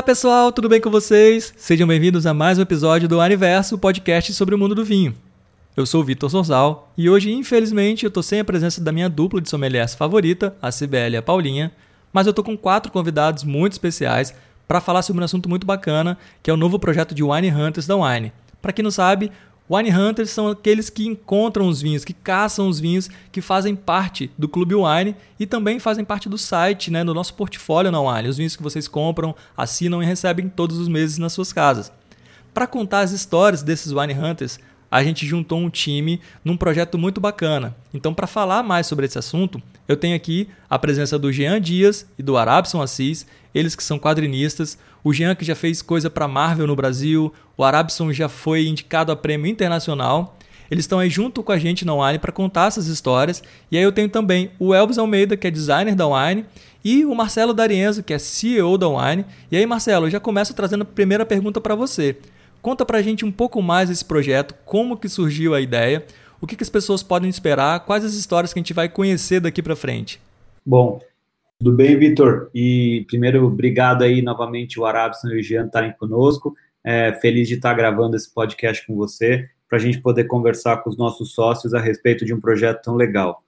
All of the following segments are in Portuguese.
Olá pessoal, tudo bem com vocês? Sejam bem-vindos a mais um episódio do Aniverso, podcast sobre o mundo do vinho. Eu sou o Vitor Sorzal e hoje, infelizmente, eu tô sem a presença da minha dupla de sommeliers favorita, a Cibele e a Paulinha, mas eu tô com quatro convidados muito especiais para falar sobre um assunto muito bacana, que é o novo projeto de Wine Hunters da Wine. Para quem não sabe, Wine Hunters são aqueles que encontram os vinhos, que caçam os vinhos, que fazem parte do Clube Wine e também fazem parte do site, né, no nosso portfólio na Wine. Os vinhos que vocês compram, assinam e recebem todos os meses nas suas casas. Para contar as histórias desses Wine Hunters, a gente juntou um time num projeto muito bacana. Então, para falar mais sobre esse assunto, eu tenho aqui a presença do Jean Dias e do Arabson Assis, eles que são quadrinistas. O Jean que já fez coisa para Marvel no Brasil, o Arabson já foi indicado a prêmio internacional. Eles estão aí junto com a gente na Wine para contar essas histórias. E aí eu tenho também o Elvis Almeida, que é designer da Wine, e o Marcelo D'Arienzo, que é CEO da Wine. E aí, Marcelo, eu já começo trazendo a primeira pergunta para você. Conta pra gente um pouco mais desse projeto, como que surgiu a ideia, o que, que as pessoas podem esperar, quais as histórias que a gente vai conhecer daqui para frente. Bom, tudo bem, Vitor? E primeiro, obrigado aí novamente o Arabson e o Jean estarem conosco. É, feliz de estar gravando esse podcast com você, para a gente poder conversar com os nossos sócios a respeito de um projeto tão legal.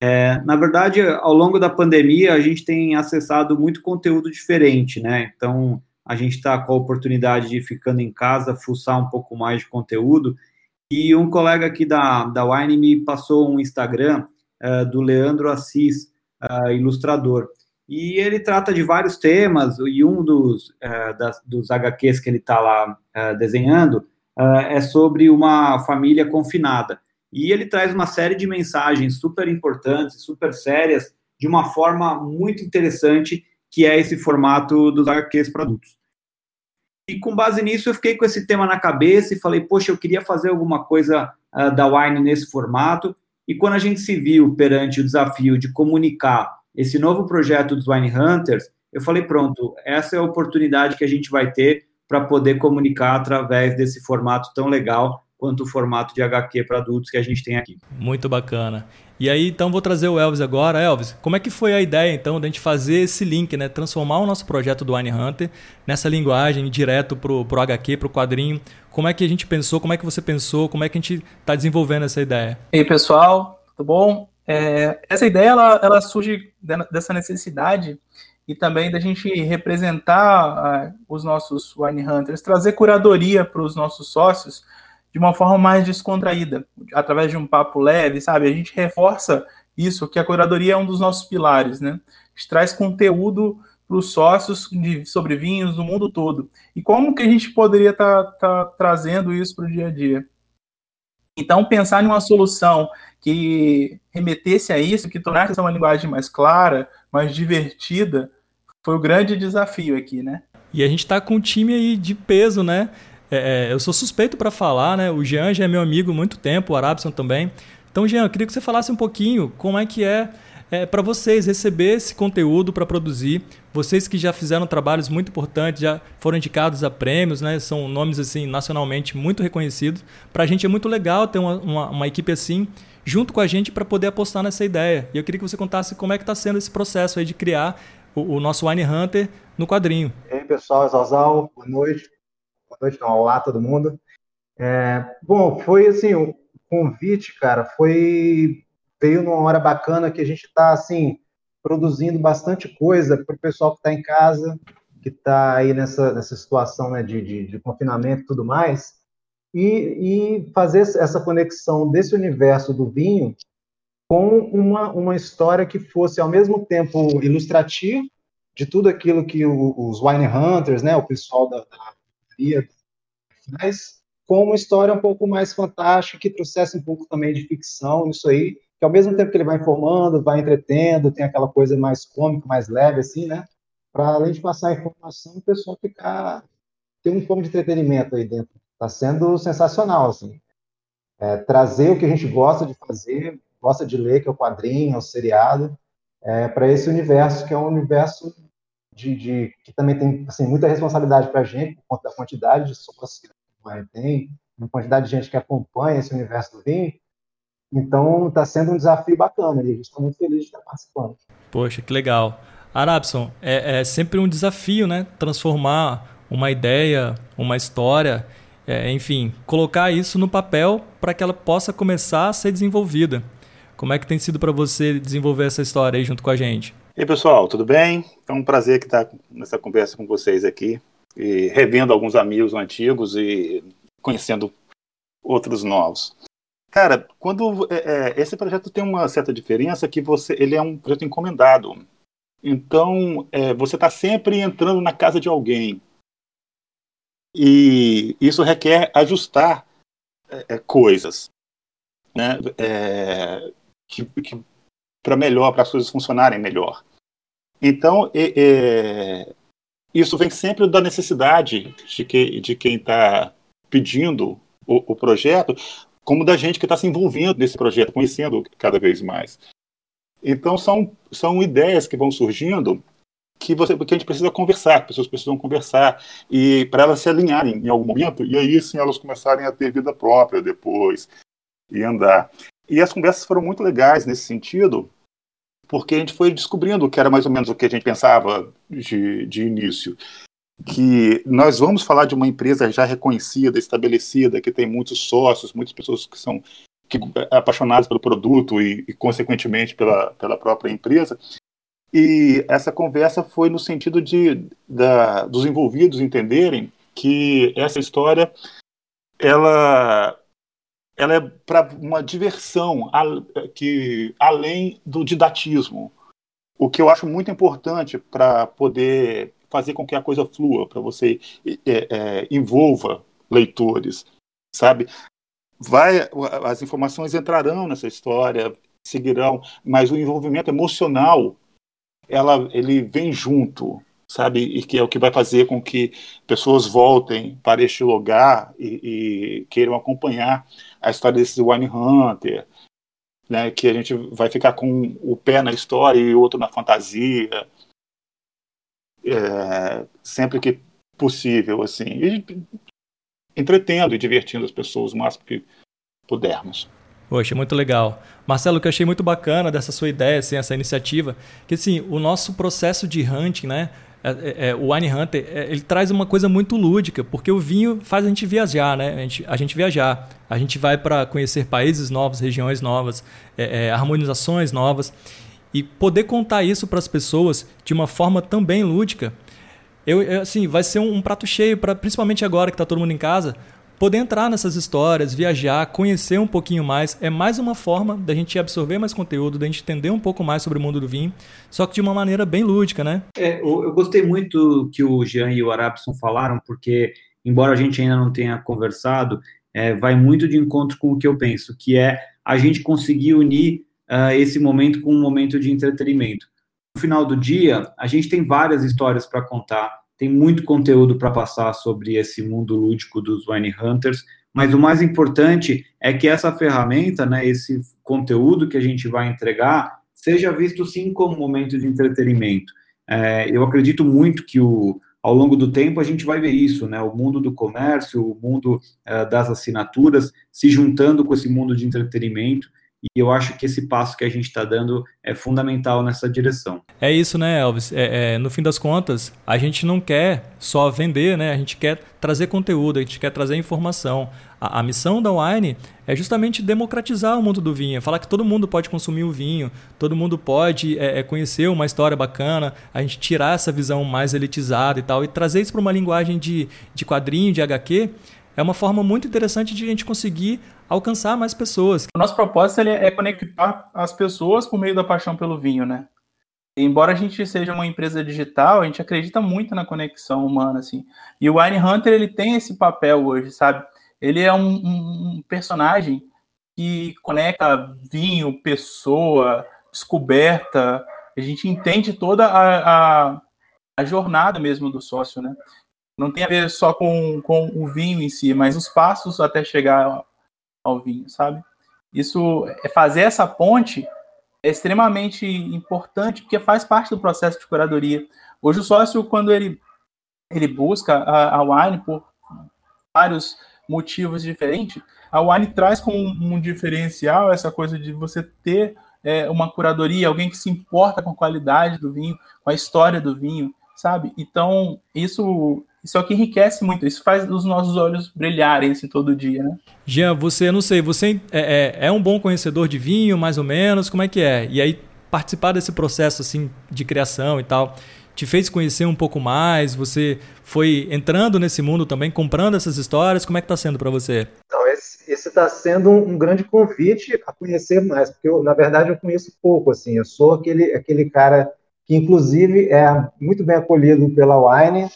É, na verdade, ao longo da pandemia, a gente tem acessado muito conteúdo diferente, né? Então, a gente está com a oportunidade de, ficando em casa, fuçar um pouco mais de conteúdo. E um colega aqui da, da Wine me passou um Instagram uh, do Leandro Assis, uh, ilustrador. E ele trata de vários temas, e um dos, uh, das, dos HQs que ele está lá desenhando é sobre uma família confinada. E ele traz uma série de mensagens super importantes, super sérias, de uma forma muito interessante que é esse formato dos HQs para adultos. E com base nisso, eu fiquei com esse tema na cabeça e falei, poxa, eu queria fazer alguma coisa uh, da Wine nesse formato. E quando a gente se viu perante o desafio de comunicar esse novo projeto dos Wine Hunters, eu falei, pronto, essa é a oportunidade que a gente vai ter para poder comunicar através desse formato tão legal quanto o formato de HQ para adultos que a gente tem aqui. Muito bacana. E aí, então, vou trazer o Elvis agora. Elvis, como é que foi a ideia, então, de a gente fazer esse link, né? Transformar o nosso projeto do Wine Hunter nessa linguagem direto para o HQ, para o quadrinho. Como é que a gente pensou, como é que você pensou, como é que a gente está desenvolvendo essa ideia? E aí, pessoal, tudo bom? É, essa ideia, ela, ela surge dessa necessidade e também da gente representar uh, os nossos Wine Hunters, trazer curadoria para os nossos sócios, de uma forma mais descontraída, através de um papo leve, sabe? A gente reforça isso, que a curadoria é um dos nossos pilares, né? A gente traz conteúdo para os sócios de, sobre vinhos do mundo todo. E como que a gente poderia estar tá, tá trazendo isso para o dia a dia? Então, pensar em uma solução que remetesse a isso, que tornasse uma linguagem mais clara, mais divertida, foi o grande desafio aqui, né? E a gente está com um time aí de peso, né? É, é, eu sou suspeito para falar, né? O Jean já é meu amigo há muito tempo, o Arabson também. Então, Jean, eu queria que você falasse um pouquinho como é que é, é para vocês receber esse conteúdo para produzir. Vocês que já fizeram trabalhos muito importantes, já foram indicados a prêmios, né? São nomes assim nacionalmente muito reconhecidos. Para a gente é muito legal ter uma, uma, uma equipe assim junto com a gente para poder apostar nessa ideia. E eu queria que você contasse como é que está sendo esse processo aí de criar o, o nosso Wine Hunter no quadrinho. E aí, pessoal, Zazal, boa noite noite, não, olá todo mundo. É, bom, foi assim, o convite, cara, foi veio numa hora bacana que a gente está assim produzindo bastante coisa para o pessoal que está em casa, que está aí nessa, nessa situação né, de, de, de confinamento e tudo mais, e, e fazer essa conexão desse universo do vinho com uma, uma história que fosse ao mesmo tempo ilustrativa de tudo aquilo que o, os wine hunters, né, o pessoal da, da mas com uma história um pouco mais fantástica, que trouxesse um pouco também de ficção nisso aí, que ao mesmo tempo que ele vai informando, vai entretendo, tem aquela coisa mais cômica, mais leve, assim, né? Para além de passar a informação, o pessoal ficar. ter um pouco de entretenimento aí dentro. Está sendo sensacional, assim. É, trazer o que a gente gosta de fazer, gosta de ler, que é o quadrinho, é o seriado, é, para esse universo, que é um universo de, de, que também tem assim, muita responsabilidade para a gente, por conta da quantidade de sócios que tem, uma quantidade de gente que acompanha esse universo do vinho. Então, está sendo um desafio bacana e a gente está muito feliz de estar participando. Poxa, que legal. Arabson, é, é sempre um desafio, né? Transformar uma ideia, uma história, é, enfim, colocar isso no papel para que ela possa começar a ser desenvolvida. Como é que tem sido para você desenvolver essa história aí junto com a gente? E aí, pessoal, tudo bem? É um prazer que estar nessa conversa com vocês aqui, e revendo alguns amigos antigos e conhecendo outros novos. Cara, quando é, é, esse projeto tem uma certa diferença que você, ele é um projeto encomendado. Então, é, você está sempre entrando na casa de alguém. E isso requer ajustar é, é coisas, né? É, que, que para melhor, para as coisas funcionarem melhor. Então, isso vem sempre da necessidade de, que, de quem está pedindo o, o projeto, como da gente que está se envolvendo nesse projeto, conhecendo cada vez mais. Então são, são ideias que vão surgindo que, você, que a gente precisa conversar, que pessoas precisam conversar, e para elas se alinharem em algum momento, e aí sim elas começarem a ter vida própria depois, e andar. E as conversas foram muito legais nesse sentido, porque a gente foi descobrindo que era mais ou menos o que a gente pensava de, de início que nós vamos falar de uma empresa já reconhecida, estabelecida, que tem muitos sócios, muitas pessoas que são que, apaixonadas pelo produto e, e, consequentemente, pela, pela própria empresa. E essa conversa foi no sentido de da, dos envolvidos entenderem que essa história ela ela é para uma diversão que além do didatismo, o que eu acho muito importante para poder fazer com que a coisa flua, para você é, é, envolva leitores, sabe? Vai, as informações entrarão nessa história, seguirão, mas o envolvimento emocional, ela, ele vem junto, sabe? E que é o que vai fazer com que pessoas voltem para este lugar e, e queiram acompanhar a história desse Wine Hunter, né? Que a gente vai ficar com o pé na história e o outro na fantasia, é, sempre que possível, assim, e entretendo e divertindo as pessoas o máximo que pudermos. Poxa, muito legal. Marcelo, o que eu achei muito bacana dessa sua ideia, assim, essa iniciativa, que assim, o nosso processo de hunting, né? É, é, é o Wine Hunter, é, ele traz uma coisa muito lúdica, porque o vinho faz a gente viajar, né? A gente, a gente viajar. A gente vai para conhecer países novos, regiões novas, é, é, harmonizações novas. E poder contar isso para as pessoas de uma forma também lúdica, eu, assim, vai ser um, um prato cheio para principalmente agora que está todo mundo em casa, poder entrar nessas histórias, viajar, conhecer um pouquinho mais. É mais uma forma da gente absorver mais conteúdo, da gente entender um pouco mais sobre o mundo do vinho, só que de uma maneira bem lúdica, né? É, eu gostei muito que o Jean e o Arabson falaram, porque, embora a gente ainda não tenha conversado, é, vai muito de encontro com o que eu penso, que é a gente conseguir unir uh, esse momento com um momento de entretenimento. No final do dia, a gente tem várias histórias para contar, tem muito conteúdo para passar sobre esse mundo lúdico dos Wine Hunters, mas o mais importante é que essa ferramenta, né, esse conteúdo que a gente vai entregar, seja visto sim como momento de entretenimento. É, eu acredito muito que o, ao longo do tempo a gente vai ver isso, né? O mundo do comércio, o mundo uh, das assinaturas se juntando com esse mundo de entretenimento e eu acho que esse passo que a gente está dando é fundamental nessa direção. É isso, né, Elvis? É, é, no fim das contas, a gente não quer só vender, né? A gente quer trazer conteúdo, a gente quer trazer informação. A, a missão da Wine é justamente democratizar o mundo do vinho, é falar que todo mundo pode consumir o vinho, todo mundo pode é, é, conhecer uma história bacana, a gente tirar essa visão mais elitizada e tal, e trazer isso para uma linguagem de, de quadrinho, de HQ, é uma forma muito interessante de a gente conseguir alcançar mais pessoas. O nosso propósito é conectar as pessoas por meio da paixão pelo vinho, né? embora a gente seja uma empresa digital, a gente acredita muito na conexão humana, assim. E o Wine Hunter, ele tem esse papel hoje, sabe? Ele é um, um personagem que conecta vinho, pessoa, descoberta. A gente entende toda a, a, a jornada mesmo do sócio, né? Não tem a ver só com, com o vinho em si, mas os passos até chegar ao vinho, sabe? Isso é fazer essa ponte é extremamente importante porque faz parte do processo de curadoria. Hoje o sócio, quando ele ele busca a, a wine por vários motivos diferentes, a wine traz como um, um diferencial essa coisa de você ter é, uma curadoria, alguém que se importa com a qualidade do vinho, com a história do vinho, sabe? Então, isso, isso é o que enriquece muito, isso faz os nossos olhos brilharem assim, todo dia, né? Jean, você, não sei, você é, é, é um bom conhecedor de vinho, mais ou menos, como é que é? E aí, participar desse processo, assim, de criação e tal, te fez conhecer um pouco mais? Você foi entrando nesse mundo também, comprando essas histórias? Como é que está sendo para você? Então, esse está sendo um, um, grande convite a conhecer mais, porque eu, na verdade eu conheço pouco, assim, eu sou aquele, aquele cara que inclusive é muito bem acolhido pela Wine,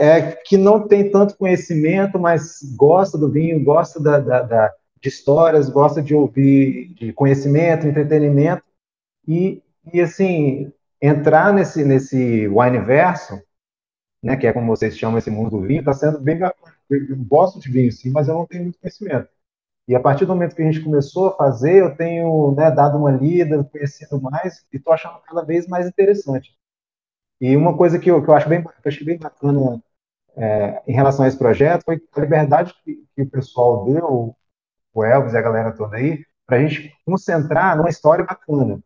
é, que não tem tanto conhecimento, mas gosta do vinho, gosta da, da, da, de histórias, gosta de ouvir de conhecimento, entretenimento, e, e assim, entrar nesse, nesse wineverso, né, que é como vocês chamam esse mundo do vinho, está sendo bem. Eu gosto de vinho, sim, mas eu não tenho muito conhecimento. E a partir do momento que a gente começou a fazer, eu tenho né, dado uma lida, conhecido mais, e estou achando cada vez mais interessante. E uma coisa que eu, que eu acho bem, eu achei bem bacana é, em relação a esse projeto foi a liberdade que, que o pessoal deu, o Elvis e a galera toda aí, para a gente concentrar numa história bacana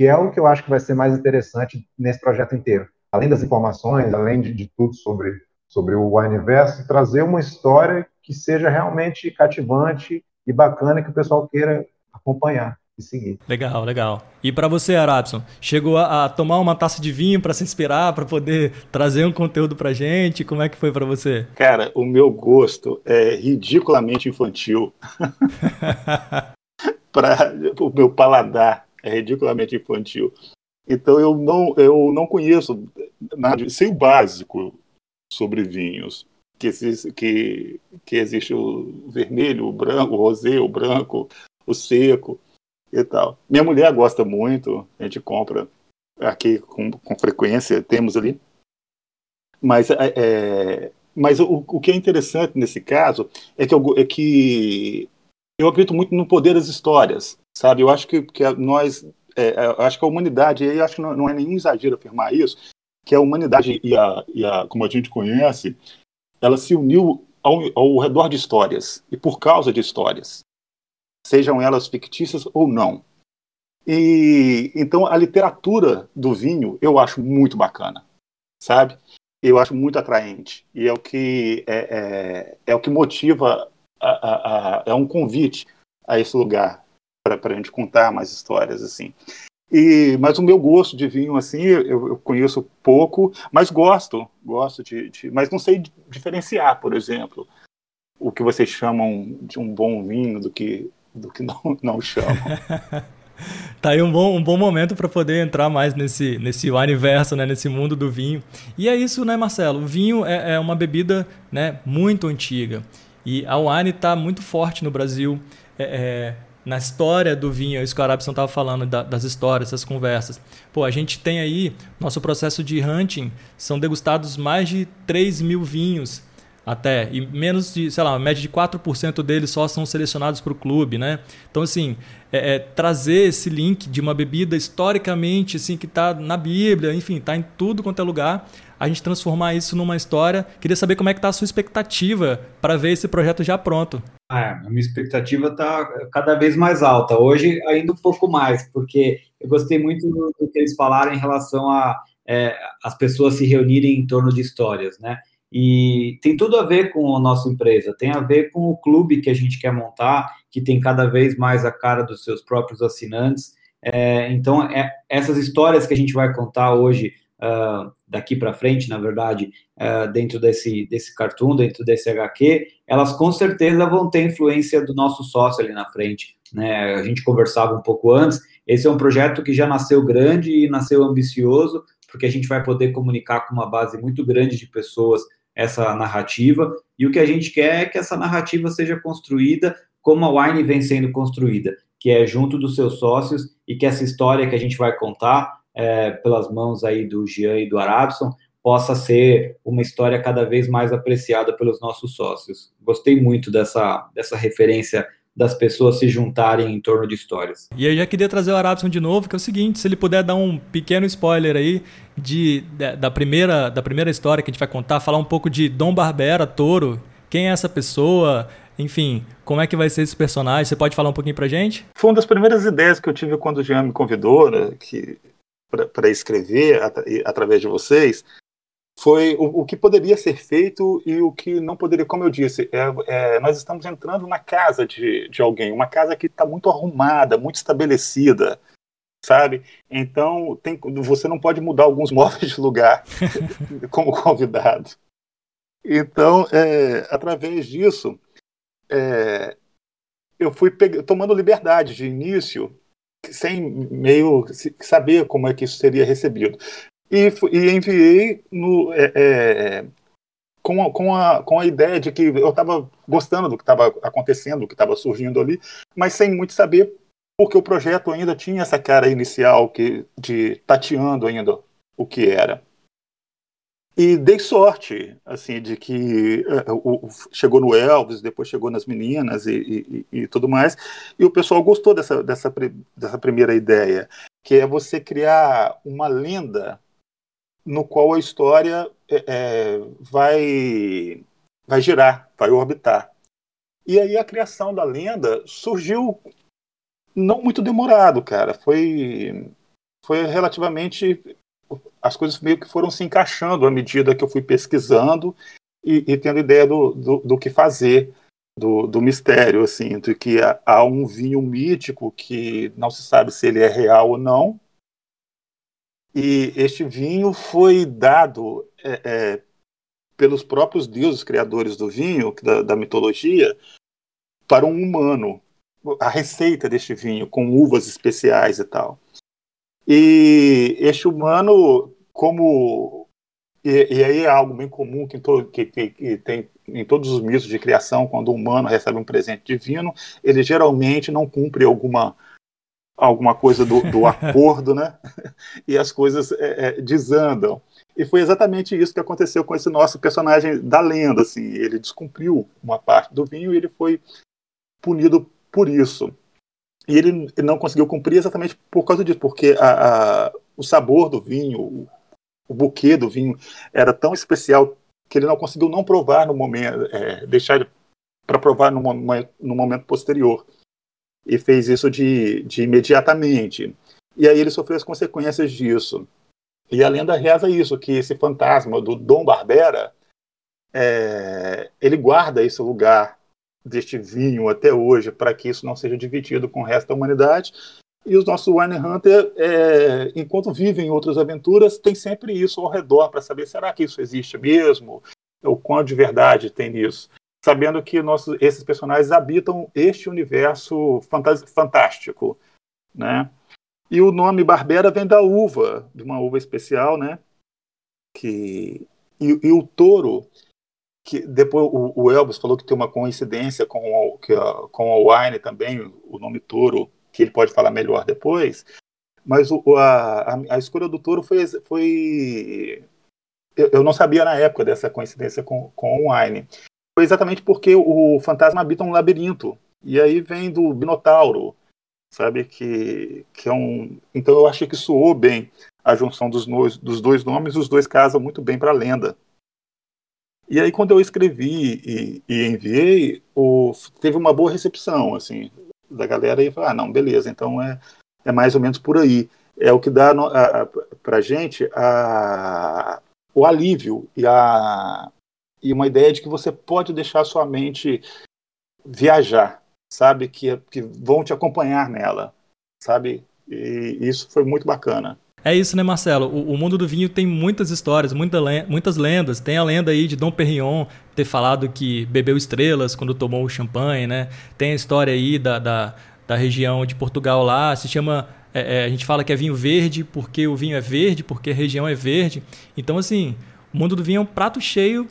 que é o que eu acho que vai ser mais interessante nesse projeto inteiro. Além das informações, além de, de tudo sobre, sobre o universo, trazer uma história que seja realmente cativante e bacana que o pessoal queira acompanhar e seguir. Legal, legal. E para você, Arabson, chegou a, a, tomar uma taça de vinho para se inspirar, para poder trazer um conteúdo para gente? Como é que foi para você? Cara, o meu gosto é ridiculamente infantil. para o meu paladar é ridiculamente infantil. Então eu não, eu não conheço nada, sei o básico sobre vinhos, que existe, que, que existe o vermelho, o branco, o rosé, o branco, o seco e tal. Minha mulher gosta muito, a gente compra aqui com, com frequência, temos ali. Mas, é, é mas o, o que é interessante nesse caso é que, eu, é que eu acredito muito no poder das histórias sabe? Eu acho que, que nós, é, é, acho que a humanidade, e acho que não, não, é nenhum exagero afirmar isso, que a humanidade e a, e a como a gente conhece, ela se uniu ao, ao redor de histórias e por causa de histórias, sejam elas fictícias ou não. E então a literatura do vinho eu acho muito bacana, sabe? Eu acho muito atraente e é o que é, é, é o que motiva a, a, a, é um convite a esse lugar para a gente contar mais histórias assim. E, mas o meu gosto de vinho, assim, eu, eu conheço pouco, mas gosto, gosto de, de, mas não sei diferenciar, por exemplo, o que vocês chamam de um bom vinho do que do que não, não chamam. tá aí um bom, um bom momento para poder entrar mais nesse, nesse universo, né, nesse mundo do vinho. E é isso, né, Marcelo? O vinho é, é uma bebida né, muito antiga. E a wine está muito forte no Brasil. É, é, na história do vinho, isso que o Arabson estava falando, da, das histórias, das conversas. Pô, a gente tem aí, nosso processo de hunting, são degustados mais de 3 mil vinhos até, e menos de, sei lá, a média de 4% deles só são selecionados para o clube, né? Então, assim, é, é, trazer esse link de uma bebida historicamente, assim, que está na Bíblia, enfim, está em tudo quanto é lugar, a gente transformar isso numa história. Queria saber como é que está a sua expectativa para ver esse projeto já pronto. Ah, a minha expectativa está cada vez mais alta. Hoje, ainda um pouco mais, porque eu gostei muito do, que eles falaram em relação a é, as pessoas se reunirem em torno de histórias, né? E tem tudo a ver com a nossa empresa, tem a ver com o clube que a gente quer montar, que tem cada vez mais a cara dos seus próprios assinantes. É, então, é, essas histórias que a gente vai contar hoje, uh, daqui para frente, na verdade, uh, dentro desse, desse cartoon, dentro desse HQ, elas com certeza vão ter influência do nosso sócio ali na frente. Né? A gente conversava um pouco antes, esse é um projeto que já nasceu grande e nasceu ambicioso, porque a gente vai poder comunicar com uma base muito grande de pessoas essa narrativa, e o que a gente quer é que essa narrativa seja construída como a Wine vem sendo construída, que é junto dos seus sócios, e que essa história que a gente vai contar é, pelas mãos aí do Jean e do Arabson possa ser uma história cada vez mais apreciada pelos nossos sócios. Gostei muito dessa, dessa referência das pessoas se juntarem em torno de histórias. E eu já queria trazer o Arabson de novo, que é o seguinte, se ele puder dar um pequeno spoiler aí de, da, da, primeira, da primeira história que a gente vai contar, falar um pouco de Dom Barbera, Toro, quem é essa pessoa, Enfim, como é que vai ser esse personagem? Você pode falar um pouquinho pra gente? Foi uma das primeiras ideias que eu tive quando o Jean me convidou né, para escrever at através de vocês. Foi o, o, que poderia ser feito e o que não poderia. Como eu disse, é, é, nós estamos entrando na casa de, de alguém, uma casa que está muito arrumada, muito estabelecida sabe? Então, tem, você não pode mudar alguns móveis de lugar como convidado. Então, é, através disso, é, eu fui tomando liberdade de início, sem meio saber como é que isso seria recebido. E, e enviei no, é, é, com, a, com, a, com a ideia de que eu estava gostando do que estava acontecendo, do que estava surgindo ali, mas sem muito saber porque o projeto ainda tinha essa cara inicial que, de tateando ainda o que era. E dei sorte, assim, de que uh, chegou no Elvis, depois chegou nas meninas e, e, e, tudo mais, e o pessoal gostou dessa, dessa, dessa primeira ideia, que é você criar uma lenda no qual a história é, é, vai, vai girar, vai orbitar. E aí a criação da lenda surgiu não muito demorado, cara. Foi, foi relativamente. As coisas meio que foram se encaixando à medida que eu fui pesquisando e, e tendo ideia do, do, do, que fazer, do, do mistério, assim, de que há, há um vinho mítico que não se sabe se ele é real ou não. E este vinho foi dado é, é, pelos próprios deuses criadores do vinho, da, da mitologia, para um humano a receita deste vinho com uvas especiais e tal. E este humano, como e, e aí é algo bem comum que, to, que, que, que, tem em todos os mitos de criação, quando o humano recebe um presente divino, ele geralmente não cumpre alguma alguma coisa do, do acordo, né? E as coisas é, é, desandam. E foi exatamente isso que aconteceu com esse nosso personagem da lenda, assim. Ele descumpriu uma parte do vinho e ele foi punido por isso. E ele não conseguiu cumprir exatamente por causa disso, porque a, a, o sabor do vinho, o, o buquê do vinho era tão especial que ele não conseguiu não provar no momento, é, deixar para provar no, no, momento posterior. E fez isso de, de imediatamente. E aí ele sofreu as consequências disso. E a lenda reza isso, que esse fantasma do Dom Barbera, é, ele guarda esse lugar deste vinho até hoje, para que isso não seja dividido com o resto da humanidade. E os nossos Wine Hunter, é, enquanto vivem outras aventuras, tem sempre isso ao redor para saber será que isso existe mesmo? O quanto de verdade tem nisso? Sabendo que nossos, esses personagens habitam este universo fantástico, né? E o nome Barbera vem da uva, de uma uva especial, né? Que, e, e o touro que depois o, o, Elvis falou que tem uma coincidência com o, que, com o Wine também, o nome touro, que ele pode falar melhor depois. Mas o, a, a, escolha do touro foi. foi eu, eu, não sabia na época dessa coincidência com, com o Wine. Foi exatamente porque o fantasma habita um labirinto. E aí vem do Binotauro, sabe? Que, que é um. Então eu achei que soou bem a junção dos, dos dois nomes, os dois casam muito bem para a lenda. E aí, quando eu escrevi e, e enviei, o, teve uma boa recepção, assim, da galera, e falou, ah, não, beleza, então é, é mais ou menos por aí. É o que dá para a gente a, o alívio e, a, e uma ideia de que você pode deixar sua mente viajar, sabe? Que, que vão te acompanhar nela, sabe? E isso foi muito bacana. É isso, né, Marcelo? O, o, mundo do vinho tem muitas histórias, muita, muitas lendas. Tem a lenda aí de Dom Perignon ter falado que bebeu estrelas quando tomou o champanhe, né? Tem a história aí da, da, da região de Portugal lá, se chama. É, é, a gente fala que é vinho verde porque o vinho é verde, porque a região é verde. Então, assim, o mundo do vinho é um prato cheio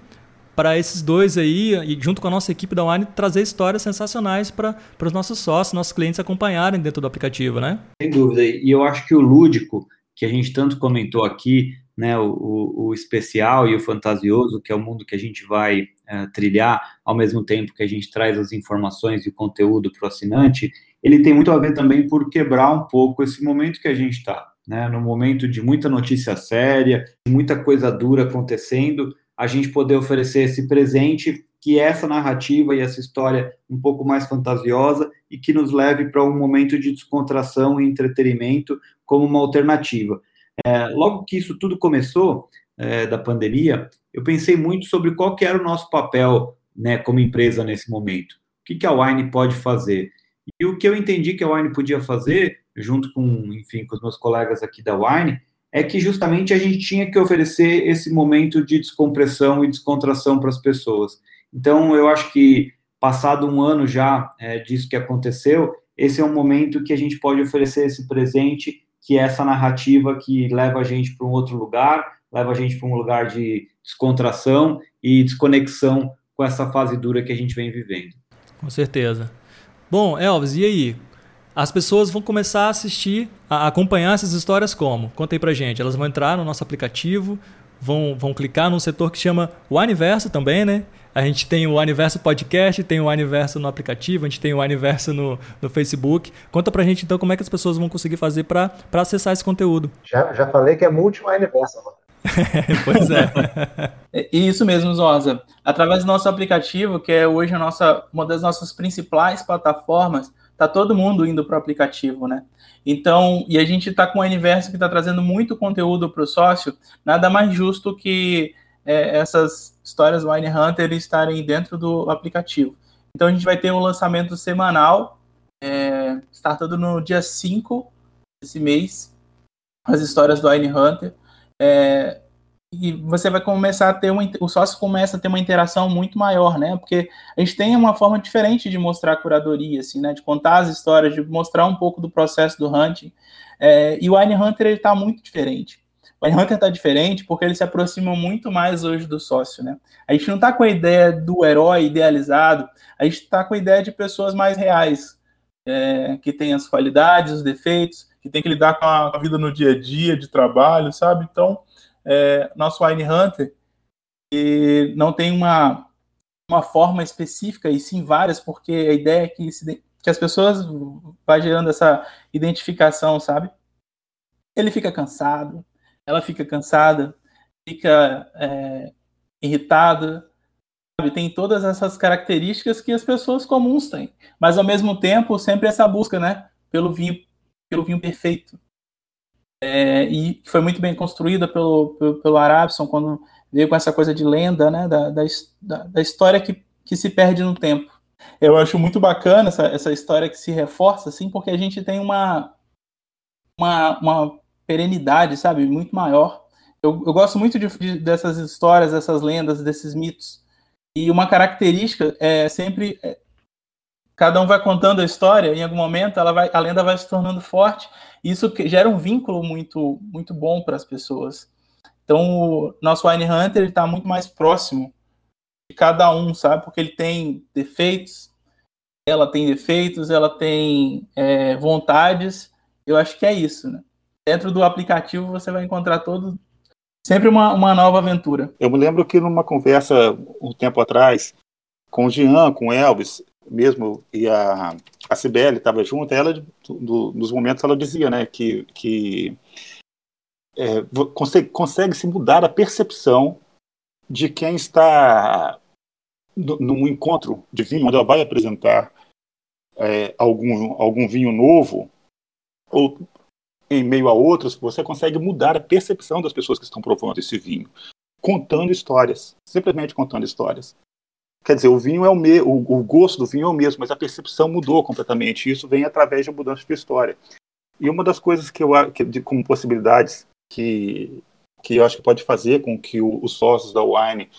para esses dois aí, e junto com a nossa equipe da Wine, trazer histórias sensacionais para os nossos sócios, nossos clientes acompanharem dentro do aplicativo, né? Sem dúvida. E eu acho que o lúdico que a gente tanto comentou aqui, né, o, o, especial e o fantasioso, que é o mundo que a gente vai é, trilhar, ao mesmo tempo que a gente traz as informações e o conteúdo para o assinante, ele tem muito a ver também por quebrar um pouco esse momento que a gente está, né, no momento de muita notícia séria, muita coisa dura acontecendo, a gente poder oferecer esse presente, que é essa narrativa e essa história um pouco mais fantasiosa e que nos leve para um momento de descontração e entretenimento como uma alternativa. É, logo que isso tudo começou, é, da pandemia, eu pensei muito sobre qual que era o nosso papel né, como empresa nesse momento. O que, que a Wine pode fazer? E o que eu entendi que a Wine podia fazer, junto com, enfim, com os meus colegas aqui da Wine, é que justamente a gente tinha que oferecer esse momento de descompressão e descontração para as pessoas. Então, eu acho que, passado um ano já é, disso que aconteceu, esse é um momento que a gente pode oferecer esse presente, que é essa narrativa que leva a gente para um outro lugar, leva a gente para um lugar de descontração e desconexão com essa fase dura que a gente vem vivendo. Com certeza. Bom, Elvis, e aí? As pessoas vão começar a assistir, a acompanhar essas histórias como? Conta aí pra gente. Elas vão entrar no nosso aplicativo, vão, vão clicar num setor que chama o Aniverso também, né? A gente tem o Aniverso Podcast, tem o Aniverso no aplicativo, a gente tem o Aniverso no, no Facebook. Conta pra gente então como é que as pessoas vão conseguir fazer para acessar esse conteúdo. Já, já falei que é multi-aniverso agora. pois é. é. Isso mesmo, Zosa. Através do nosso aplicativo, que é hoje a nossa, uma das nossas principais plataformas, tá todo mundo indo para o aplicativo, né? Então, e a gente está com o Universo que está trazendo muito conteúdo para o sócio, nada mais justo que é, essas histórias Wine Hunter estarem dentro do aplicativo. Então, a gente vai ter um lançamento semanal, é, startando no dia 5 desse mês, as histórias do Wine Hunter. É, e você vai começar a ter uma, o sócio começa a ter uma interação muito maior, né? Porque a gente tem uma forma diferente de mostrar a curadoria, assim, né? De contar as histórias, de mostrar um pouco do processo do hunting. É, e o Wine Hunter ele está muito diferente. O Wine Hunter está diferente porque ele se aproxima muito mais hoje do sócio, né? A gente não está com a ideia do herói idealizado, a gente está com a ideia de pessoas mais reais, é, que têm as qualidades, os defeitos, que tem que lidar com a, vida no dia a dia, de trabalho, sabe? Então, é, nosso Wine Hunter e não tem uma, uma forma específica, e sim várias, porque a ideia é que, se, que as pessoas vai gerando essa identificação, sabe? Ele fica cansado, ela fica cansada, fica é, irritada, sabe? Tem todas essas características que as pessoas comuns têm, mas ao mesmo tempo sempre essa busca, né? Pelo vinho pelo vinho perfeito. É, e foi muito bem construída pelo, pelo, pelo Arabson, quando veio com essa coisa de lenda, né, da, da, da, história que, que se perde no tempo. Eu acho muito bacana essa, essa história que se reforça, assim, porque a gente tem uma, uma, uma perenidade, sabe, muito maior. Eu, eu gosto muito de, de, dessas histórias, dessas lendas, desses mitos. E uma característica é sempre é, cada um vai contando a história, em algum momento ela vai, a lenda vai se tornando forte, e isso gera um vínculo muito, muito bom para as pessoas. Então, o nosso Wine Hunter está muito mais próximo de cada um, sabe? Porque ele tem defeitos, ela tem defeitos, ela tem é, vontades. Eu acho que é isso, né? Dentro do aplicativo você vai encontrar todo sempre uma, uma nova aventura. Eu me lembro que numa conversa um tempo atrás com o Jean, com o Elvis, mesmo, e a, a Cibele estava junto, ela, do, nos momentos, ela dizia né, que, que é, consegue, consegue se mudar a percepção de quem está num encontro de vinho, onde ela vai apresentar é, algum, algum vinho novo, ou em meio a outros, você consegue mudar a percepção das pessoas que estão provando esse vinho, contando histórias, simplesmente contando histórias. Quer dizer, o vinho é o mesmo, o, gosto do vinho é o mesmo, mas a percepção mudou completamente. Isso vem através de mudança de história. E uma das coisas que eu que, de, como possibilidades que que eu acho que pode fazer com que o, os sócios da Wine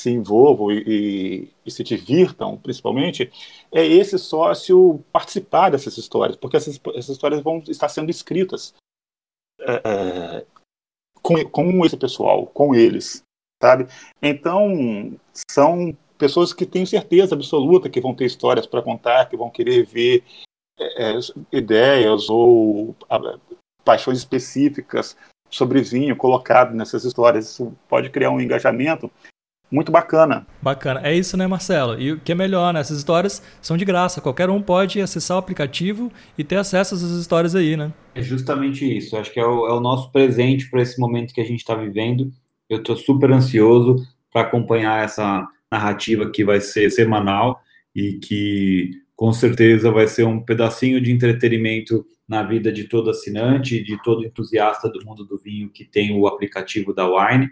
se envolvam e, e, e, se divirtam, principalmente, é esse sócio participar dessas histórias, porque essas, essas histórias vão estar sendo escritas é, é com, com esse pessoal, com eles, sabe? Então, são pessoas que têm certeza absoluta que vão ter histórias para contar, que vão querer ver é, é ideias ou a, paixões específicas sobre vinho colocado nessas histórias. Isso pode criar um engajamento muito bacana. Bacana. É isso, né, Marcelo? E o que é melhor, né? Essas histórias são de graça. Qualquer um pode acessar o aplicativo e ter acesso a essas histórias aí, né? É justamente isso. Acho que é o, é o nosso presente para esse momento que a gente está vivendo. Eu estou super ansioso para acompanhar essa narrativa que vai ser semanal e que com certeza vai ser um pedacinho de entretenimento na vida de todo assinante, de todo entusiasta do mundo do vinho que tem o aplicativo da Wine.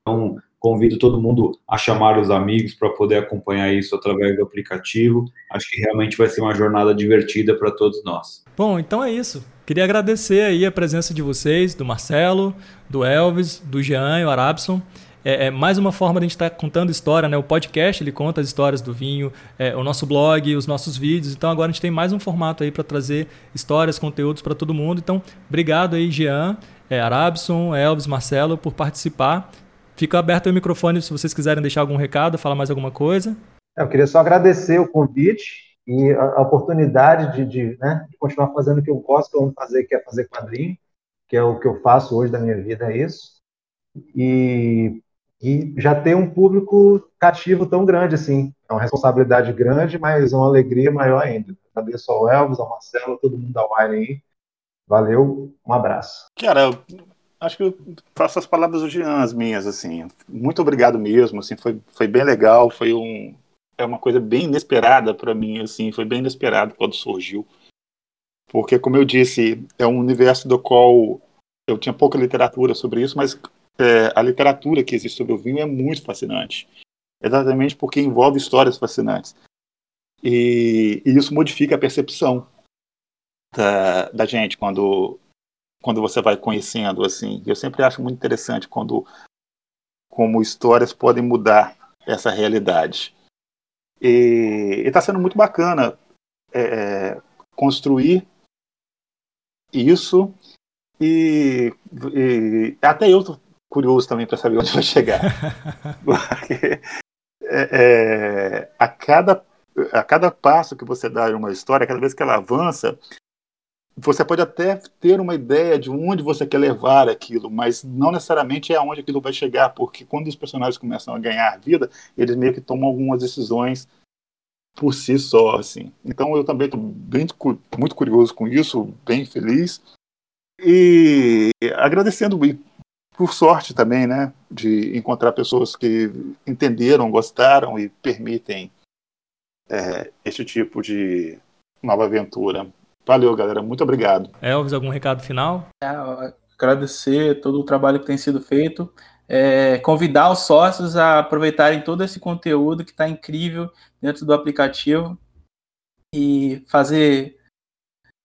Então, convido todo mundo a chamar os amigos para poder acompanhar isso através do aplicativo. Acho que realmente vai ser uma jornada divertida para todos nós. Bom, então é isso. Queria agradecer aí a presença de vocês, do Marcelo, do Elvis, do Jean e o Arabson é, é, mais uma forma de a gente estar tá contando história, né? O podcast ele conta as histórias do vinho, é, o nosso blog, os nossos vídeos. Então agora a gente tem mais um formato aí para trazer histórias, conteúdos para todo mundo. Então obrigado aí, Jean, é, Arabson, Elvis, Marcelo, por participar. Fica aberto o microfone se vocês quiserem deixar algum recado, falar mais alguma coisa. É, eu queria só agradecer o convite e a, oportunidade de, de, né, de continuar fazendo o que eu gosto, que eu amo fazer, que é fazer quadrinho, que é o que eu faço hoje da minha vida, é isso. E e já ter um público cativo tão grande assim. É uma responsabilidade grande, mas uma alegria maior ainda. Agradeço ao Elvis, ao Marcelo, todo mundo da Wine aí. Valeu, um abraço. Cara, acho que eu faço as palavras do Jean, as minhas, assim. Muito obrigado mesmo, assim, foi, foi bem legal, foi um, é uma coisa bem inesperada para mim, assim, foi bem inesperado quando surgiu. Porque, como eu disse, é um universo do qual eu tinha pouca literatura sobre isso, mas é, a literatura que existe sobre o vinho é muito fascinante. Exatamente porque envolve histórias fascinantes. E, e isso modifica a percepção da, da gente quando, quando você vai conhecendo. assim. Eu sempre acho muito interessante quando como histórias podem mudar essa realidade. E está sendo muito bacana é, é, construir isso e, e, até eu curioso também para saber onde vai chegar. Porque é, é, a, cada, a cada passo que você dá em uma história, cada vez que ela avança, você pode até ter uma ideia de onde você quer levar aquilo, mas não necessariamente é aonde aquilo vai chegar, porque quando os personagens começam a ganhar vida, eles meio que tomam algumas decisões por si só, assim. Então eu também estou muito curioso com isso, bem feliz e agradecendo por sorte também, né, de encontrar pessoas que entenderam, gostaram e permitem é, este tipo de nova aventura. Valeu, galera. Muito obrigado. Elvis, algum recado final? É, agradecer todo o trabalho que tem sido feito. É, convidar os sócios a aproveitarem todo esse conteúdo que está incrível dentro do aplicativo e fazer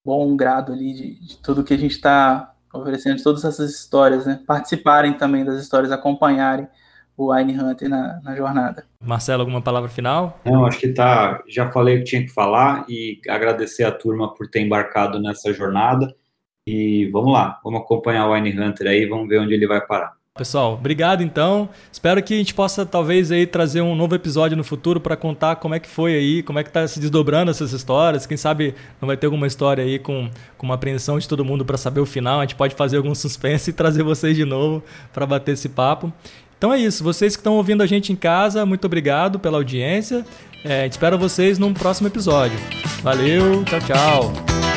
bom grado ali de, de tudo que a gente está oferecendo todas essas histórias, né? Participarem também das histórias, acompanharem o Wine Hunter na, na, jornada. Marcelo, alguma palavra final? Não, acho que tá. Já falei o que tinha que falar e agradecer a turma por ter embarcado nessa jornada. E vamos lá, vamos acompanhar o Wine Hunter aí, vamos ver onde ele vai parar. Pessoal, obrigado então. Espero que a gente possa talvez aí trazer um novo episódio no futuro para contar como é que foi aí, como é que tá se desdobrando essas histórias. Quem sabe não vai ter alguma história aí com, com uma apreensão de todo mundo para saber o final. A gente pode fazer algum suspense e trazer vocês de novo para bater esse papo. Então é isso. Vocês que estão ouvindo a gente em casa, muito obrigado pela audiência. É, espero vocês num próximo episódio. Valeu, tchau, tchau.